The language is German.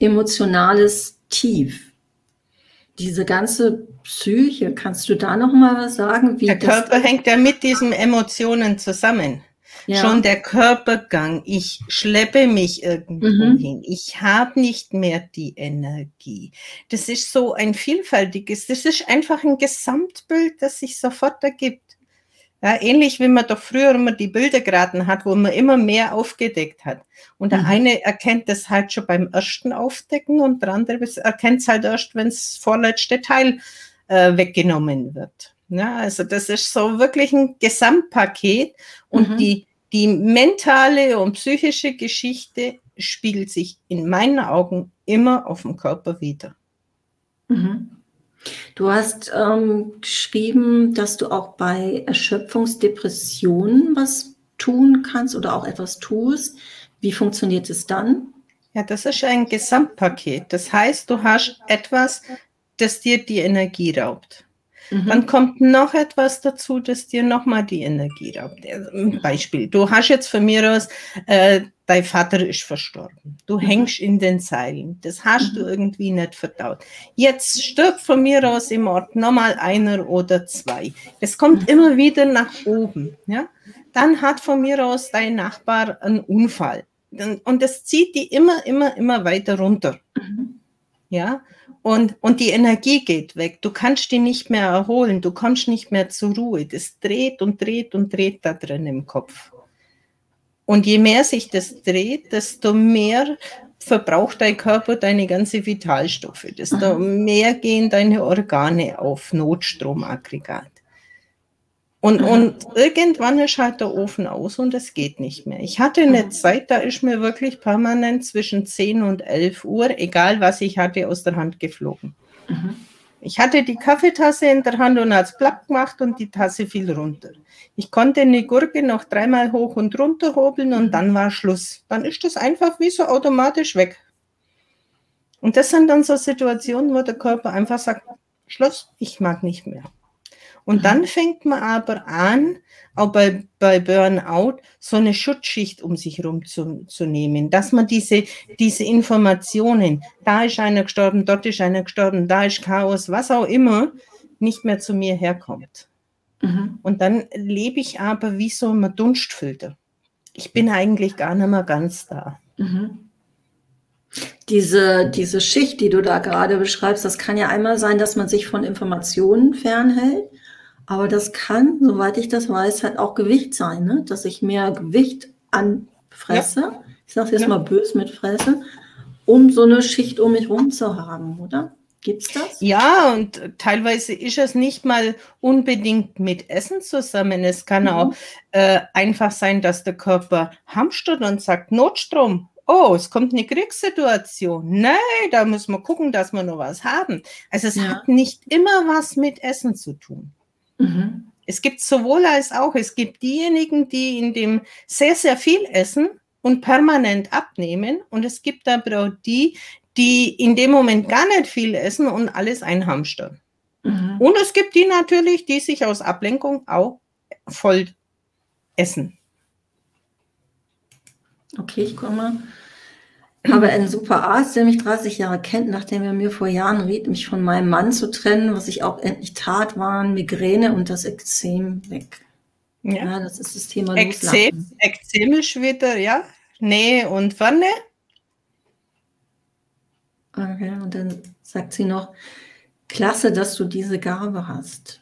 emotionales Tief. Diese ganze Psyche, kannst du da noch mal was sagen? Wie der Körper hängt ja mit diesen Emotionen zusammen. Ja. Schon der Körpergang, ich schleppe mich irgendwo mhm. hin, ich habe nicht mehr die Energie. Das ist so ein vielfältiges, das ist einfach ein Gesamtbild, das sich sofort ergibt. Ja, ähnlich wie man doch früher immer die Bilder geraten hat, wo man immer mehr aufgedeckt hat. Und der mhm. eine erkennt das halt schon beim ersten Aufdecken und der andere erkennt es halt erst, wenn das vorletzte Teil äh, weggenommen wird. Ja, also das ist so wirklich ein Gesamtpaket und mhm. die die mentale und psychische Geschichte spiegelt sich in meinen Augen immer auf dem Körper wieder. Mhm. Du hast ähm, geschrieben, dass du auch bei Erschöpfungsdepressionen was tun kannst oder auch etwas tust. Wie funktioniert es dann? Ja, das ist ein Gesamtpaket. Das heißt, du hast etwas, das dir die Energie raubt. Mhm. Dann kommt noch etwas dazu, das dir nochmal die Energie raubt. Beispiel, du hast jetzt von mir aus, äh, dein Vater ist verstorben. Du mhm. hängst in den Seilen. Das hast mhm. du irgendwie nicht verdaut. Jetzt stirbt von mir aus im Ort nochmal einer oder zwei. Es kommt mhm. immer wieder nach oben. Ja? Dann hat von mir aus dein Nachbar einen Unfall. Und das zieht die immer, immer, immer weiter runter. Mhm. Ja, und, und die Energie geht weg. Du kannst die nicht mehr erholen. Du kommst nicht mehr zur Ruhe. Das dreht und dreht und dreht da drin im Kopf. Und je mehr sich das dreht, desto mehr verbraucht dein Körper deine ganze Vitalstoffe, desto mehr gehen deine Organe auf Notstromaggregat. Und, und irgendwann ist halt der Ofen aus und es geht nicht mehr. Ich hatte eine Zeit, da ist mir wirklich permanent zwischen 10 und 11 Uhr, egal was ich hatte, aus der Hand geflogen. Mhm. Ich hatte die Kaffeetasse in der Hand und hat's plapp gemacht und die Tasse fiel runter. Ich konnte eine Gurke noch dreimal hoch und runter hobeln und dann war Schluss. Dann ist das einfach wie so automatisch weg. Und das sind dann so Situationen, wo der Körper einfach sagt, Schluss, ich mag nicht mehr. Und dann fängt man aber an, auch bei, bei Burnout, so eine Schutzschicht um sich herum zu, zu nehmen, dass man diese, diese Informationen, da ist einer gestorben, dort ist einer gestorben, da ist Chaos, was auch immer, nicht mehr zu mir herkommt. Mhm. Und dann lebe ich aber wie so ein Dunstfilter. Ich bin eigentlich gar nicht mehr ganz da. Mhm. Diese, diese Schicht, die du da gerade beschreibst, das kann ja einmal sein, dass man sich von Informationen fernhält. Aber das kann, soweit ich das weiß, halt auch Gewicht sein, ne? dass ich mehr Gewicht anfresse. Ja. Ich sage es jetzt ja. mal bös mit Fresse, um so eine Schicht um mich rum zu haben, oder? Gibt's das? Ja, und teilweise ist es nicht mal unbedingt mit Essen zusammen. Es kann mhm. auch äh, einfach sein, dass der Körper hamstert und sagt Notstrom. Oh, es kommt eine Kriegssituation. Nein, da muss man gucken, dass wir noch was haben. Also es ja. hat nicht immer was mit Essen zu tun. Mhm. Es gibt sowohl als auch, es gibt diejenigen, die in dem sehr, sehr viel essen und permanent abnehmen. Und es gibt aber auch die, die in dem Moment gar nicht viel essen und alles einhamstern. Mhm. Und es gibt die natürlich, die sich aus Ablenkung auch voll essen. Okay, ich komme habe einen super Arzt, der mich 30 Jahre kennt, nachdem er mir vor Jahren riet, mich von meinem Mann zu trennen, was ich auch endlich tat, waren Migräne und das Ekzem weg. Ja, ja das ist das Thema Ekzem, Ekzem ist wieder, ja, Nähe und Wanne. Okay, und dann sagt sie noch, klasse, dass du diese Gabe hast.